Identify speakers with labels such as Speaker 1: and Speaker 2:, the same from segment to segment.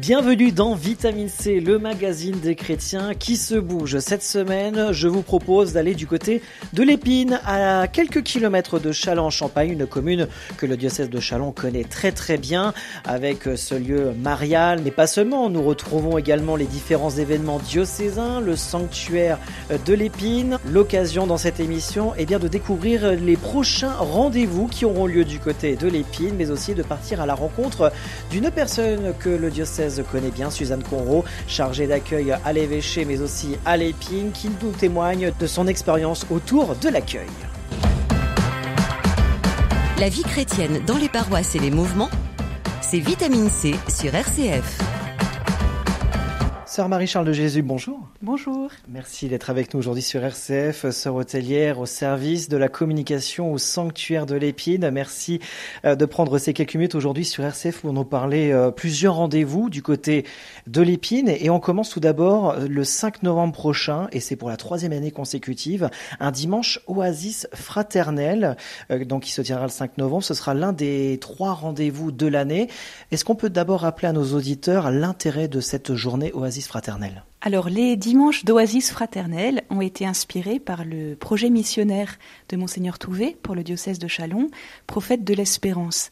Speaker 1: Bienvenue dans Vitamine C, le magazine des chrétiens qui se bouge. Cette semaine, je vous propose d'aller du côté de l'Épine, à quelques kilomètres de Châlons-en-Champagne, une commune que le diocèse de Châlons connaît très très bien, avec ce lieu marial, mais pas seulement. Nous retrouvons également les différents événements diocésains, le sanctuaire de l'Épine. L'occasion dans cette émission est bien de découvrir les prochains rendez-vous qui auront lieu du côté de l'Épine, mais aussi de partir à la rencontre d'une personne que le diocèse connaît bien, Suzanne Conro, chargée d'accueil à l'évêché mais aussi à l'épine, qui nous témoigne de son expérience autour de l'accueil.
Speaker 2: La vie chrétienne dans les paroisses et les mouvements, c'est Vitamine C sur RCF.
Speaker 1: Sœur Marie-Charles de Jésus, bonjour.
Speaker 3: Bonjour.
Speaker 1: Merci d'être avec nous aujourd'hui sur RCF, sœur hôtelière au service de la communication au sanctuaire de l'Épine. Merci euh, de prendre ces quelques minutes aujourd'hui sur RCF pour nous parler euh, plusieurs rendez-vous du côté de l'Épine. Et on commence tout d'abord euh, le 5 novembre prochain, et c'est pour la troisième année consécutive, un dimanche oasis fraternel, donc qui se tiendra le 5 novembre. Ce sera l'un des trois rendez-vous de l'année. Est-ce qu'on peut d'abord rappeler à nos auditeurs l'intérêt de cette journée oasis
Speaker 3: alors, les dimanches d'Oasis fraternelle ont été inspirés par le projet missionnaire de Monseigneur Touvet pour le diocèse de Chalon, prophète de l'espérance.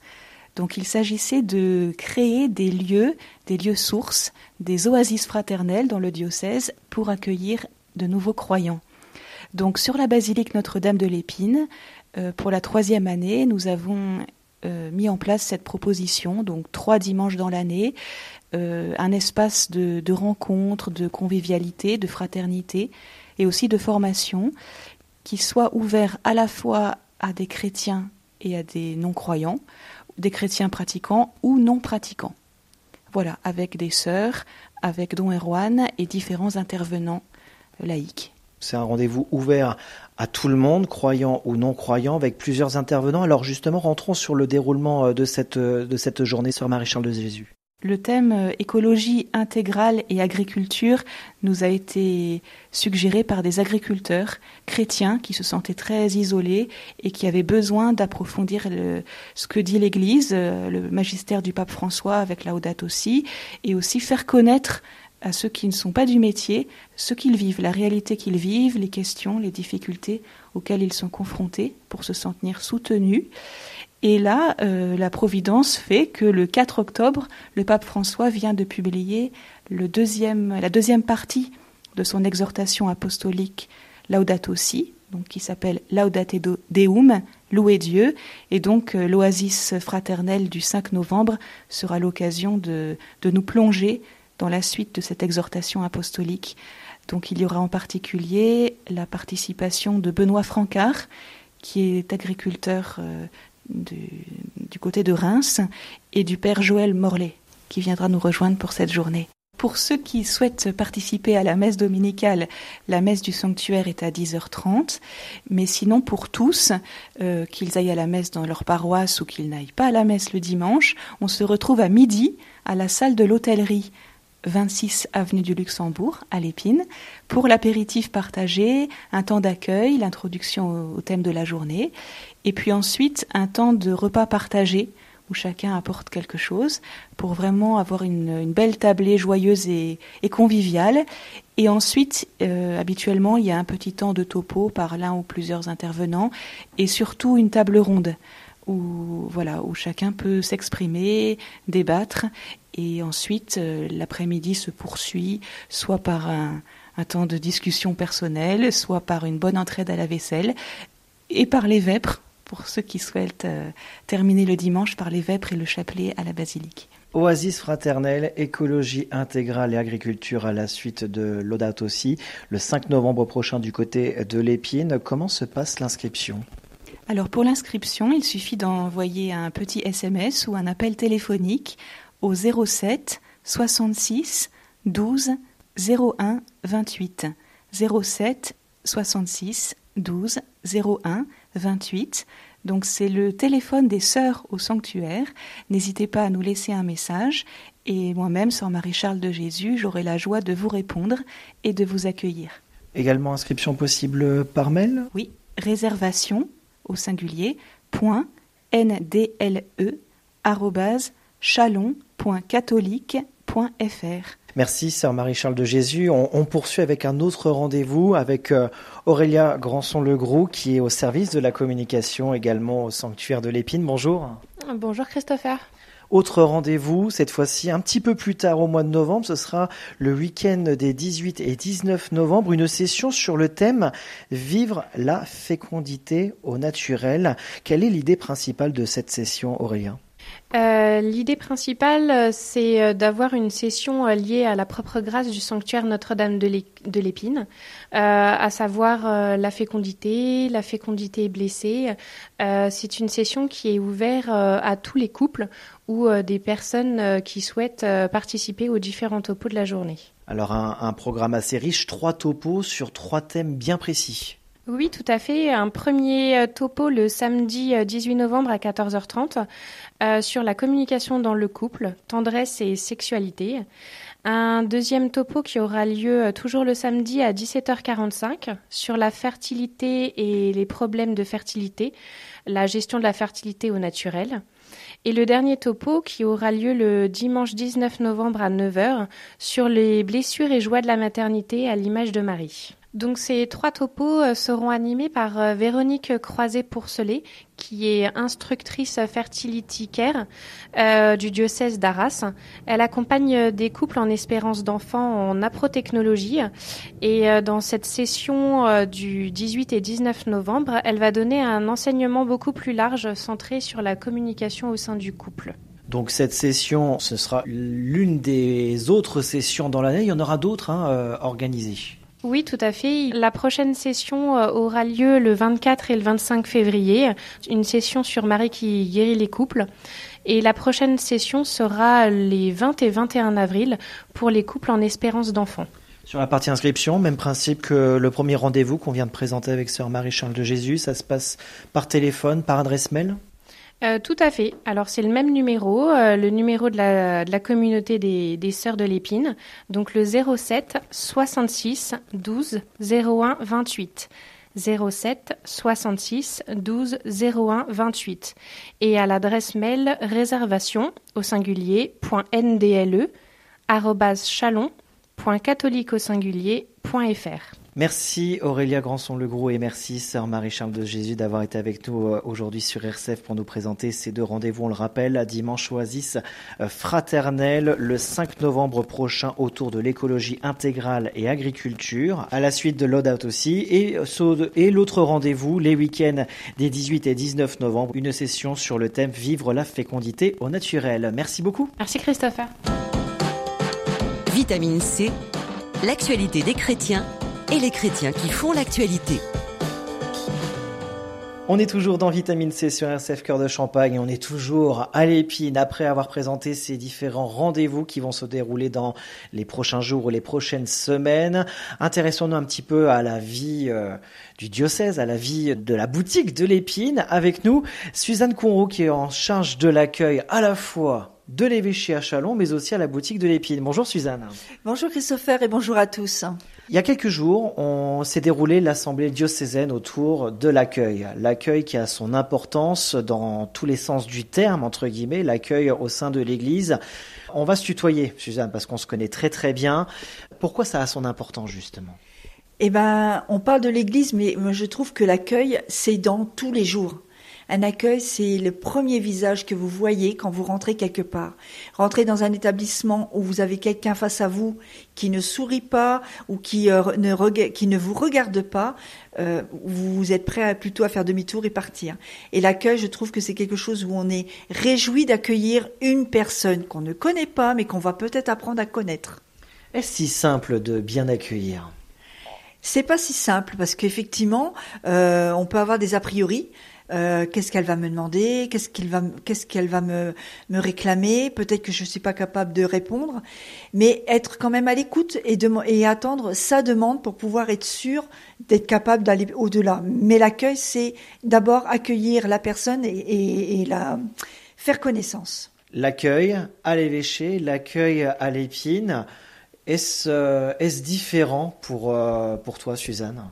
Speaker 3: Donc, il s'agissait de créer des lieux, des lieux sources, des oasis fraternelles dans le diocèse pour accueillir de nouveaux croyants. Donc, sur la basilique Notre-Dame de l'Épine, euh, pour la troisième année, nous avons euh, mis en place cette proposition, donc trois dimanches dans l'année, euh, un espace de, rencontre, de convivialité, de fraternité et aussi de formation qui soit ouvert à la fois à des chrétiens et à des non-croyants, des chrétiens pratiquants ou non pratiquants. Voilà, avec des sœurs, avec Don Erwan et différents intervenants laïcs.
Speaker 1: C'est un rendez-vous ouvert à tout le monde, croyant ou non croyant, avec plusieurs intervenants. Alors justement, rentrons sur le déroulement de cette, de cette journée sur Marie-Charles de Jésus.
Speaker 3: Le thème euh, écologie intégrale et agriculture nous a été suggéré par des agriculteurs chrétiens qui se sentaient très isolés et qui avaient besoin d'approfondir ce que dit l'Église, euh, le magistère du pape François avec Laudato aussi, et aussi faire connaître à ceux qui ne sont pas du métier ce qu'ils vivent, la réalité qu'ils vivent, les questions, les difficultés auxquelles ils sont confrontés pour se sentir soutenus. Et là, euh, la Providence fait que le 4 octobre, le pape François vient de publier la deuxième partie de son exhortation apostolique Laudato Si, qui s'appelle Laudate Deum, louer Dieu. Et donc euh, l'oasis fraternelle du 5 novembre sera l'occasion de nous plonger dans la suite de cette exhortation apostolique. Donc il y aura en particulier la participation de Benoît Francard, qui est agriculteur euh, du, côté de Reims et du père Joël Morlet qui viendra nous rejoindre pour cette journée. Pour ceux qui souhaitent participer à la messe dominicale, la messe du sanctuaire est à 10h30, mais sinon pour tous, euh, qu'ils aillent à la messe dans leur paroisse ou qu'ils n'aillent pas à la messe le dimanche, on se retrouve à midi à la salle de l'hôtellerie 26 avenue du Luxembourg, à l'Épine, pour l'apéritif partagé, un temps d'accueil, l'introduction au thème de la journée, et puis ensuite un temps de repas partagé où chacun apporte quelque chose pour vraiment avoir une, belle tablée joyeuse et, conviviale. Et ensuite, euh, habituellement, il y a un petit temps de topo par l'un ou plusieurs intervenants et surtout une table ronde où voilà où chacun peut s'exprimer, débattre et ensuite euh, l'après-midi se poursuit soit par un, un temps de discussion personnelle, soit par une bonne entraide à la vaisselle et par les vêpres pour ceux qui souhaitent euh, terminer le dimanche par les vêpres et le chapelet à la basilique.
Speaker 1: Oasis fraternelle, écologie intégrale et agriculture à la suite de l'Audat aussi, le 5 novembre prochain du côté de l'Épine. Comment se passe l'inscription?
Speaker 3: Alors pour l'inscription, il suffit d'envoyer un petit SMS ou un appel téléphonique au 07 66 12 01 28. 07 66 12 01 28. Donc c'est le téléphone des sœurs au sanctuaire. N'hésitez pas à nous laisser un message et moi-même, Sœur Marie-Charles de Jésus, j'aurai la joie de vous répondre et de vous accueillir.
Speaker 1: Également inscription possible par mail
Speaker 3: Oui, réservation au singulier point ndle chalon.catholique.fr.
Speaker 1: Merci, sœur Marie-Charles de Jésus. On, poursuit avec un autre rendez-vous avec euh, Aurélia Granson-Legroux, qui est au service de la communication également au sanctuaire de l'Épine. Bonjour.
Speaker 4: Bonjour Christopher.
Speaker 1: Autre rendez-vous, cette fois-ci un petit peu plus tard au mois de novembre, ce sera le week-end des 18 et 19 novembre, une session sur le thème Vivre la fécondité au naturel. Quelle est l'idée principale de cette session, Aurélien
Speaker 4: euh, l'idée principale, euh, c'est euh, d'avoir une session liée à la propre grâce du sanctuaire Notre-Dame de l'Épine, à savoir la fécondité, la fécondité blessée. c'est une session qui est ouverte à tous les couples ou des personnes qui souhaitent participer aux différents topos de la journée.
Speaker 1: Alors un programme assez riche, trois topos sur trois thèmes bien précis.
Speaker 4: Oui, tout à fait. Un premier euh, topo le samedi 18 euh, novembre à 14h30 euh, sur la communication dans le couple, tendresse et sexualité. Un deuxième topo qui aura lieu toujours le samedi à 17h45 sur la fertilité et les problèmes de fertilité, la gestion de la fertilité au naturel. Et le dernier topo qui aura lieu le dimanche 19 novembre à 9h sur les blessures et joies de la maternité à l'image de Marie. Donc ces trois topos euh, seront animés par euh, Véronique Croiset-Pourcelet, qui est instructrice fertility care euh, du diocèse d'Arras. Elle accompagne des couples en espérance d'enfants en aprotechnologie et dans cette session du 18 et 19 novembre, elle va donner un enseignement beaucoup plus large centré sur la communication au sein du couple.
Speaker 1: Donc cette session, ce sera l'une des autres sessions dans l'année. Il y en aura d'autres hein, organisées.
Speaker 4: Oui, tout à fait. La prochaine session euh, aura lieu le 24 et le 25 février, une session sur Marie qui guérit les couples. Et la prochaine session sera les 20 et 21 avril pour les couples en espérance d'enfants.
Speaker 1: Sur la partie inscription, même principe que le premier rendez-vous qu'on vient de présenter avec Sœur Marie-Charles de Jésus, ça se passe par téléphone, par adresse mail?
Speaker 4: Euh, tout à fait. Alors c'est le même numéro, euh, le numéro de la, de la communauté des, des Sœurs de l'Épine, donc le 07 66 12 01 28. 07 66 12 01 28 et à l'adresse mail réservation au singulier .ndle chalon au
Speaker 1: Merci Aurélia Granson-Legros et merci Sœur Marie-Charles de Jésus d'avoir été avec nous euh, aujourd'hui sur RCF pour nous présenter ces deux rendez-vous. On le rappelle, à dimanche Oasis euh, fraternel le 5 novembre prochain autour de l'écologie intégrale et agriculture, à la suite de Loadout aussi, et, euh, et l'autre rendez-vous les week-ends des 18 et 19 novembre, une session sur le thème Vivre la fécondité au naturel. Merci beaucoup.
Speaker 4: Merci Christopher.
Speaker 2: Vitamine C, l'actualité des chrétiens et les chrétiens qui font l'actualité.
Speaker 1: On est toujours dans Vitamine C sur RCF Cœur de Champagne. On est toujours à l'épine après avoir présenté ces différents rendez-vous qui vont se dérouler dans les prochains jours ou les prochaines semaines. Intéressons-nous un petit peu à la vie euh, du diocèse, à la vie de la boutique de l'épine. Avec nous, Suzanne Conroux qui est en charge de l'accueil à la fois de l'évêché à Chalon, mais aussi à la boutique de l'épine. Bonjour Suzanne.
Speaker 5: Bonjour Christopher et bonjour à tous.
Speaker 1: Il y a quelques jours, on s'est déroulé l'assemblée diocésaine autour de l'accueil. L'accueil qui a son importance dans tous les sens du terme, entre guillemets, l'accueil au sein de l'Église. On va se tutoyer, Suzanne, parce qu'on se connaît très très bien. Pourquoi ça a son importance justement?
Speaker 5: Eh ben, on parle de l'Église, mais je trouve que l'accueil, c'est dans tous les jours. Un accueil, c'est le premier visage que vous voyez quand vous rentrez quelque part. Rentrez dans un établissement où vous avez quelqu'un face à vous qui ne sourit pas ou qui, euh, ne, qui ne vous regarde pas, euh, vous êtes prêt à, plutôt à faire demi-tour et partir. Et l'accueil, je trouve que c'est quelque chose où on est réjoui d'accueillir une personne qu'on ne connaît pas, mais qu'on va peut-être apprendre à connaître.
Speaker 1: Est-ce si simple de bien accueillir?
Speaker 5: C'est pas si simple parce qu'effectivement, euh, on peut avoir des a priori. Euh, qu'est-ce qu'elle va me demander, qu'est-ce qu'il va, qu'est-ce qu'elle va me, me réclamer, peut-être que je suis pas capable de répondre, mais être quand même à l'écoute et, et attendre sa demande pour pouvoir être sûr d'être capable d'aller au-delà. Mais l'accueil, c'est d'abord accueillir la personne et la faire connaissance.
Speaker 1: L'accueil à l'évêché, l'accueil à l'épine, est-ce euh, est différent pour, euh, pour toi, Suzanne?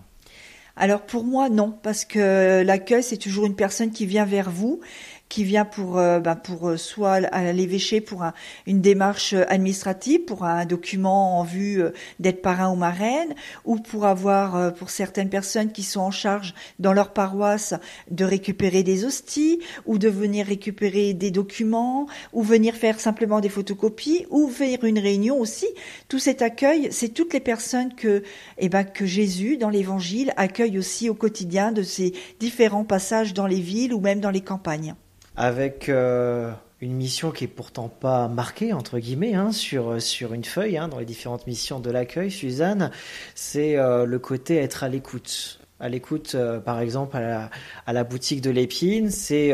Speaker 5: Alors pour moi non, parce que l'accueil c'est toujours une personne qui vient vers vous qui vient pour, euh, bah, pour euh, soit à l'évêché pour une démarche administrative, pour un document en vue euh, d'être parrain ou marraine, ou pour avoir, pour certaines personnes qui sont en charge dans leur paroisse, de récupérer des hosties, ou de venir récupérer des documents, ou venir faire simplement des photocopies, ou faire une réunion aussi. Tout cet accueil, c'est toutes les personnes que, eh ben, que Jésus, dans l'évangile, accueille aussi au quotidien de ces différents passages dans les villes ou même dans les campagnes
Speaker 1: avec euh, une mission qui est pourtant pas marquée entre guillemets hein, sur sur une feuille hein, dans les différentes missions de l'accueil. Suzanne, c'est euh, le côté être à l'écoute. À l'écoute, euh, par exemple, à la, à la, boutique de l'épine, c'est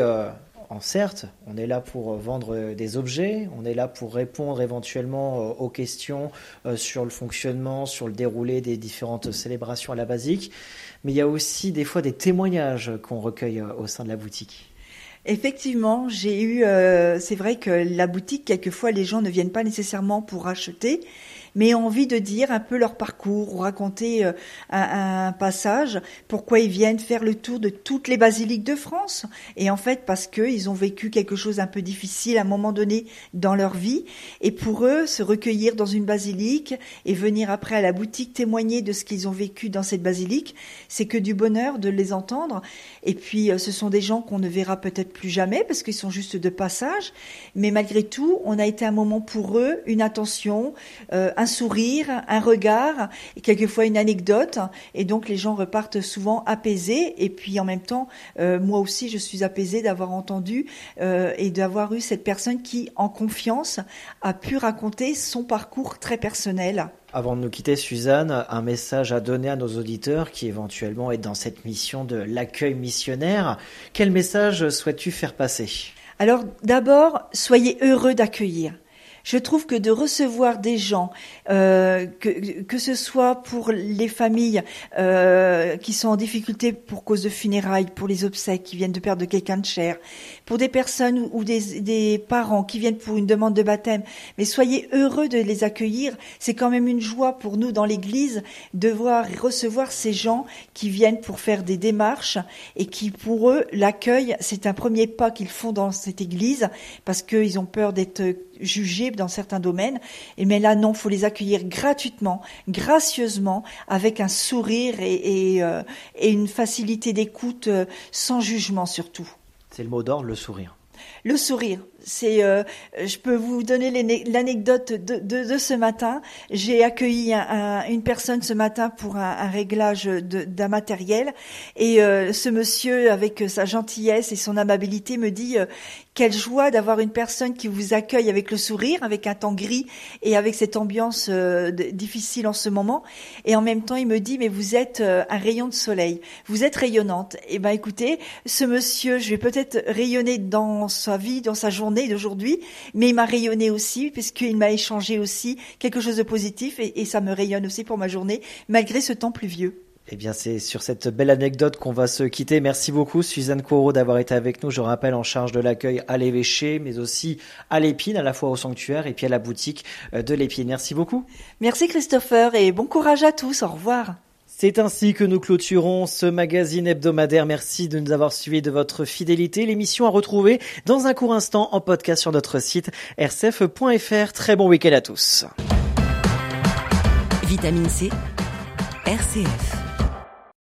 Speaker 1: certes, on est là pour vendre des objets, on est là pour répondre éventuellement aux questions sur le fonctionnement, sur le déroulé des différentes célébrations à la basique, mais il y a aussi des fois des témoignages qu'on recueille au sein de la boutique.
Speaker 5: Effectivement, j'ai eu. Euh, c'est vrai que la boutique, quelquefois, les gens ne viennent pas nécessairement pour acheter, mais envie de dire un peu leur parcours ou raconter euh, un, passage, pourquoi ils viennent faire le tour de toutes les basiliques de France. Et en fait, parce qu'ils ont vécu quelque chose un peu difficile à un moment donné dans leur vie. Et pour eux, se recueillir dans une basilique et venir après à la boutique témoigner de ce qu'ils ont vécu dans cette basilique, c'est que du bonheur de les entendre. Et puis, euh, ce sont des gens qu'on ne verra peut-être plus jamais parce qu'ils sont juste de passage. Mais malgré tout, on a été un moment pour eux, une attention, euh, sourire, un regard, et quelquefois une anecdote. Et donc les gens repartent souvent apaisés. Et puis en même temps, euh, moi aussi, je suis apaisée d'avoir entendu euh, et d'avoir eu cette personne qui, en confiance, a pu raconter son parcours très personnel.
Speaker 1: Avant de nous quitter, Suzanne, un message à donner à nos auditeurs qui éventuellement est dans cette mission de l'accueil missionnaire. Quel message souhaites-tu faire passer?
Speaker 5: Alors d'abord, soyez heureux d'accueillir. Je trouve que de recevoir des gens, euh, que, que ce soit pour les familles euh, qui sont en difficulté pour cause de funérailles, pour les obsèques, qui viennent de perdre quelqu'un de cher, pour des personnes ou des, des parents qui viennent pour une demande de baptême, mais soyez heureux de les accueillir. C'est quand même une joie pour nous dans l'Église de voir et recevoir ces gens qui viennent pour faire des démarches et qui, pour eux, l'accueil, c'est un premier pas qu'ils font dans cette Église parce qu'ils ont peur d'être jugés dans certains domaines. Et mais là, non, faut les accueillir gratuitement, gracieusement, avec un sourire et, et, euh, et une facilité d'écoute euh, sans jugement surtout.
Speaker 1: C'est le mot d'ordre, le sourire.
Speaker 5: Le sourire, c'est, euh, je peux vous donner l'anecdote de, de, de, ce matin. J'ai accueilli un, un, une personne ce matin pour un, un réglage d'un matériel, et euh, ce monsieur, avec sa gentillesse et son amabilité, me dit euh, quelle joie d'avoir une personne qui vous accueille avec le sourire, avec un temps gris et avec cette ambiance euh, difficile en ce moment. Et en même temps, il me dit mais vous êtes euh, un rayon de soleil, vous êtes rayonnante. Et eh ben écoutez, ce monsieur, je vais peut-être rayonner dans sa vie, dans sa journée d'aujourd'hui, mais il m'a rayonné aussi, puisqu'il m'a échangé aussi quelque chose de positif, et, et ça me rayonne aussi pour ma journée, malgré ce temps pluvieux.
Speaker 1: Eh bien, c'est sur cette belle anecdote qu'on va se quitter. Merci beaucoup, Suzanne Corot, d'avoir été avec nous. Je rappelle, en charge de l'accueil à l'évêché, mais aussi à l'épine, à la fois au sanctuaire et puis à la boutique euh, de l'épine. Merci beaucoup.
Speaker 5: Merci, Christopher, et bon courage à tous. Au revoir.
Speaker 1: C'est ainsi que nous clôturons ce magazine hebdomadaire. Merci de nous avoir suivis de votre fidélité. L'émission à retrouver dans un court instant en podcast sur notre site rcf.fr. Très bon week-end à tous.
Speaker 2: Vitamine C, RCF.